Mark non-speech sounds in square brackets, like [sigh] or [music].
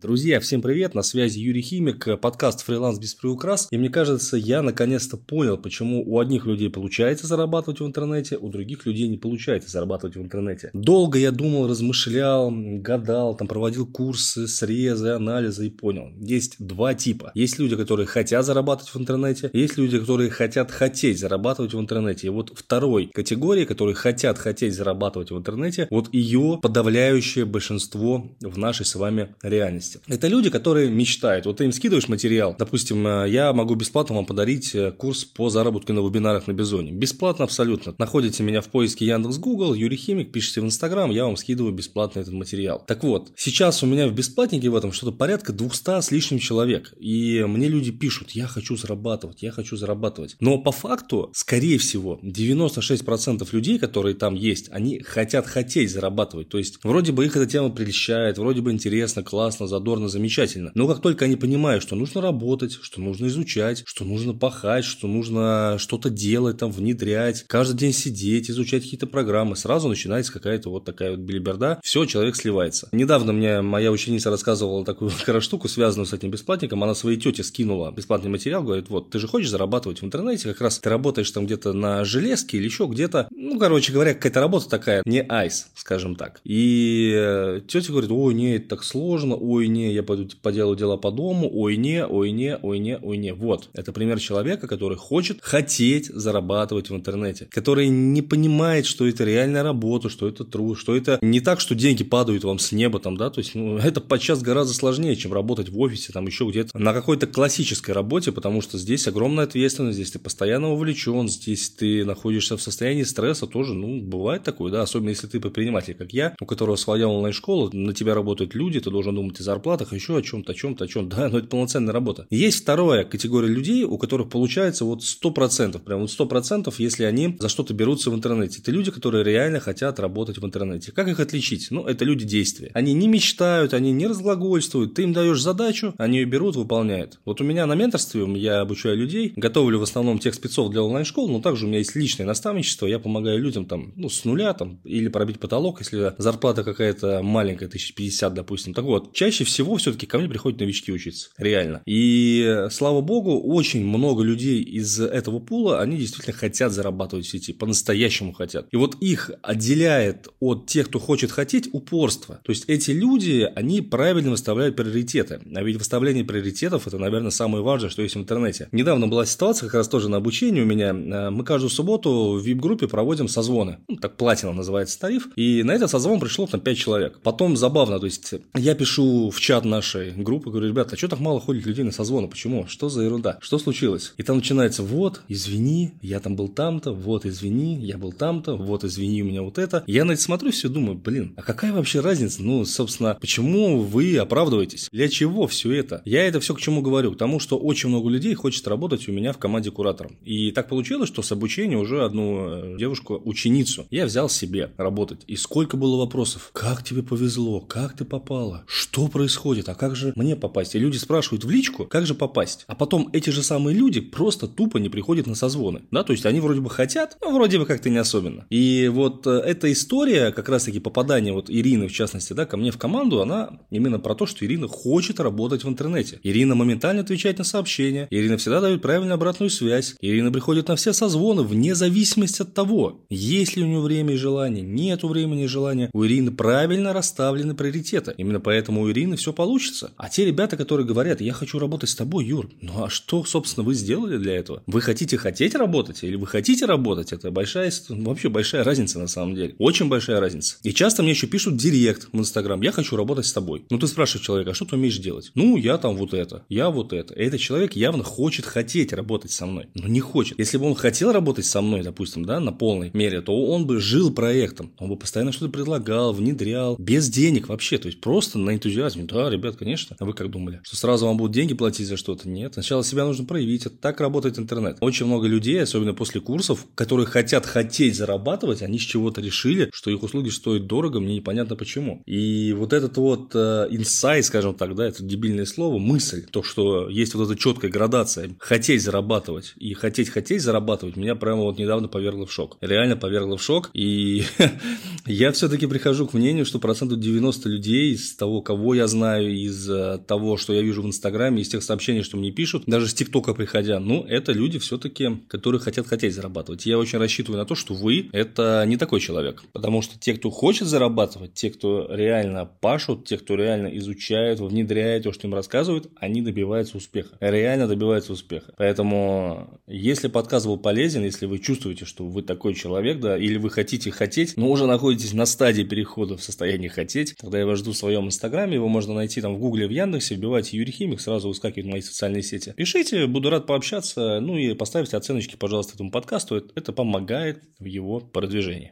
Друзья, всем привет, на связи Юрий Химик, подкаст «Фриланс без приукрас». И мне кажется, я наконец-то понял, почему у одних людей получается зарабатывать в интернете, у других людей не получается зарабатывать в интернете. Долго я думал, размышлял, гадал, там проводил курсы, срезы, анализы и понял. Есть два типа. Есть люди, которые хотят зарабатывать в интернете, есть люди, которые хотят хотеть зарабатывать в интернете. И вот второй категории, которые хотят хотеть зарабатывать в интернете, вот ее подавляющее большинство в нашей с вами реальности реальности. Это люди, которые мечтают. Вот ты им скидываешь материал. Допустим, э, я могу бесплатно вам подарить э, курс по заработку на вебинарах на Бизоне. Бесплатно абсолютно. Находите меня в поиске Яндекс Google, Юрий Химик, пишите в Инстаграм, я вам скидываю бесплатно этот материал. Так вот, сейчас у меня в бесплатнике в этом что-то порядка 200 с лишним человек. И мне люди пишут, я хочу зарабатывать, я хочу зарабатывать. Но по факту, скорее всего, 96% людей, которые там есть, они хотят хотеть зарабатывать. То есть, вроде бы их эта тема прельщает, вроде бы интересно, классно, задорно, замечательно. Но как только они понимают, что нужно работать, что нужно изучать, что нужно пахать, что нужно что-то делать, там, внедрять, каждый день сидеть, изучать какие-то программы, сразу начинается какая-то вот такая вот билиберда, все, человек сливается. Недавно мне моя ученица рассказывала такую [laughs] штуку, связанную с этим бесплатником, она своей тете скинула бесплатный материал, говорит, вот, ты же хочешь зарабатывать в интернете, как раз ты работаешь там где-то на железке или еще где-то, ну, короче говоря, какая-то работа такая, не айс, скажем так. И э, тетя говорит, ой, не, так сложно, ой, не, я пойду поделаю дела по дому, ой, не, ой, не, ой, не, ой, не. Вот, это пример человека, который хочет хотеть зарабатывать в интернете, который не понимает, что это реальная работа, что это труд, что это не так, что деньги падают вам с неба там, да, то есть, ну, [laughs] это подчас гораздо сложнее, чем работать в офисе, там, еще где-то на какой-то классической работе, потому что здесь огромная ответственность, здесь ты постоянно вовлечен, здесь ты находишься в состоянии стресса тоже, ну, бывает такое, да, особенно если ты предприниматель, как я, у которого своя онлайн-школа, на тебя работают люди, ты должен думать и зарплатах, еще о чем-то, о чем-то, о чем-то, [laughs] да, но это полноценная работа. Есть вторая категория людей, у которых получается вот 100%, прям вот 100%, если они за что-то берутся в интернете. Это люди, которые реально хотят работать в интернете. Как их отличить? Ну, это люди действия. Они не мечтают, они не разглагольствуют, ты им даешь задачу, они ее берут, выполняют. Вот у меня на менторстве, я обучаю людей, готовлю в основном тех спецов для онлайн-школ, но также у меня есть личное наставничество, я помогаю людям там, ну, с нуля там, или пробить потолок, если зарплата какая-то маленькая, 1050, допустим. Так вот, чаще всего все-таки ко мне приходят новички учиться. Реально. И, слава богу, очень много людей из этого пула, они действительно хотят зарабатывать в сети, по-настоящему хотят. И вот их отделяет от тех, кто хочет хотеть, упорство. То есть, эти люди, они правильно выставляют приоритеты. А ведь выставление приоритетов – это, наверное, самое важное, что есть в интернете. Недавно была ситуация, как раз тоже на обучении у меня. Мы каждую субботу в VIP-группе проводим созвоны. Ну, так платина называется тариф. И на этот созвон пришло там 5 человек. Потом забавно, то есть, я пишу в чат нашей группы, говорю, ребята, а что так мало ходит людей на созвоны? Почему? Что за ерунда? Что случилось? И там начинается, вот, извини, я там был там-то, вот, извини, я был там-то, вот, извини, у меня вот это. Я на это смотрю все думаю, блин, а какая вообще разница? Ну, собственно, почему вы оправдываетесь? Для чего все это? Я это все к чему говорю? К тому, что очень много людей хочет работать у меня в команде куратором. И так получилось, что с обучения уже одну э, девушку, ученицу, я взял себе работать. И сколько было вопросов? Как тебе повезло? Как ты попала? Что происходит? А как же мне попасть? И люди спрашивают в личку, как же попасть? А потом эти же самые люди просто тупо не приходят на созвоны. Да, то есть они вроде бы хотят, но вроде бы как-то не особенно. И вот э, эта история, как раз-таки попадание вот Ирины, в частности, да, ко мне в команду, она именно про то, что Ирина хочет работать в интернете. Ирина моментально отвечает на сообщения, Ирина всегда дает правильную обратную связь, Ирина приходит на все созвоны вне зависимости от того, есть ли у нее время и желание, нету времени и желания. У Ирины правильно расставлены приоритеты. Именно поэтому у Ирины все получится. А те ребята, которые говорят, я хочу работать с тобой, Юр, ну а что, собственно, вы сделали для этого? Вы хотите хотеть работать или вы хотите работать? Это большая, вообще большая разница на самом деле. Очень большая разница. И часто мне еще пишут директ в Инстаграм, я хочу работать с тобой. Ну ты спрашиваешь человека, а что ты умеешь делать? Ну, я там вот это, я вот это. И этот человек явно хочет хотеть работать со мной, но не хочет. Если бы он хотел работать со мной, допустим, да, на полной мере, то он бы жил проектом, он бы постоянно что-то предлагал, внедрял, без денег вообще, то есть просто на энтузиазме. Да, ребят, конечно. А вы как думали? Что сразу вам будут деньги платить за что-то? Нет. Сначала себя нужно проявить. Это так работает интернет. Очень много людей, особенно после курсов, которые хотят хотеть зарабатывать, они с чего-то решили, что их услуги стоят дорого, мне непонятно почему. И вот этот вот э, инсайт, скажем так, да, это дебильное слово, мысль, то, что есть вот эта четкая градация, хотеть зарабатывать и хотеть-хотеть зарабатывать, меня прямо вот недавно повергло в шок. Реально повергло в шок. И [laughs] я все-таки прихожу к мнению, что процентов 90 людей из того, кого я знаю, из э, того, что я вижу в Инстаграме, из тех сообщений, что мне пишут, даже с ТикТока приходя, ну, это люди все-таки, которые хотят хотеть зарабатывать. Я очень рассчитываю на то, что вы – это не такой человек. Потому что те, кто хочет зарабатывать, те, кто реально пашут, те, кто реально изучают, внедряют то, что им рассказывают, они добиваются успеха. Реально добиваются успеха. Поэтому, если подкаст был полезен, если вы чувствуете, что вы такой человек, да, или вы хотите хотеть, но уже находитесь на стадии перехода в состояние хотеть, тогда я вас жду в своем инстаграме, его можно найти там в гугле, в Яндексе, вбивайте Юрий Химик, сразу выскакивает в мои социальные сети. Пишите, буду рад пообщаться, ну и поставьте оценочки, пожалуйста, этому подкасту, это помогает в его продвижении.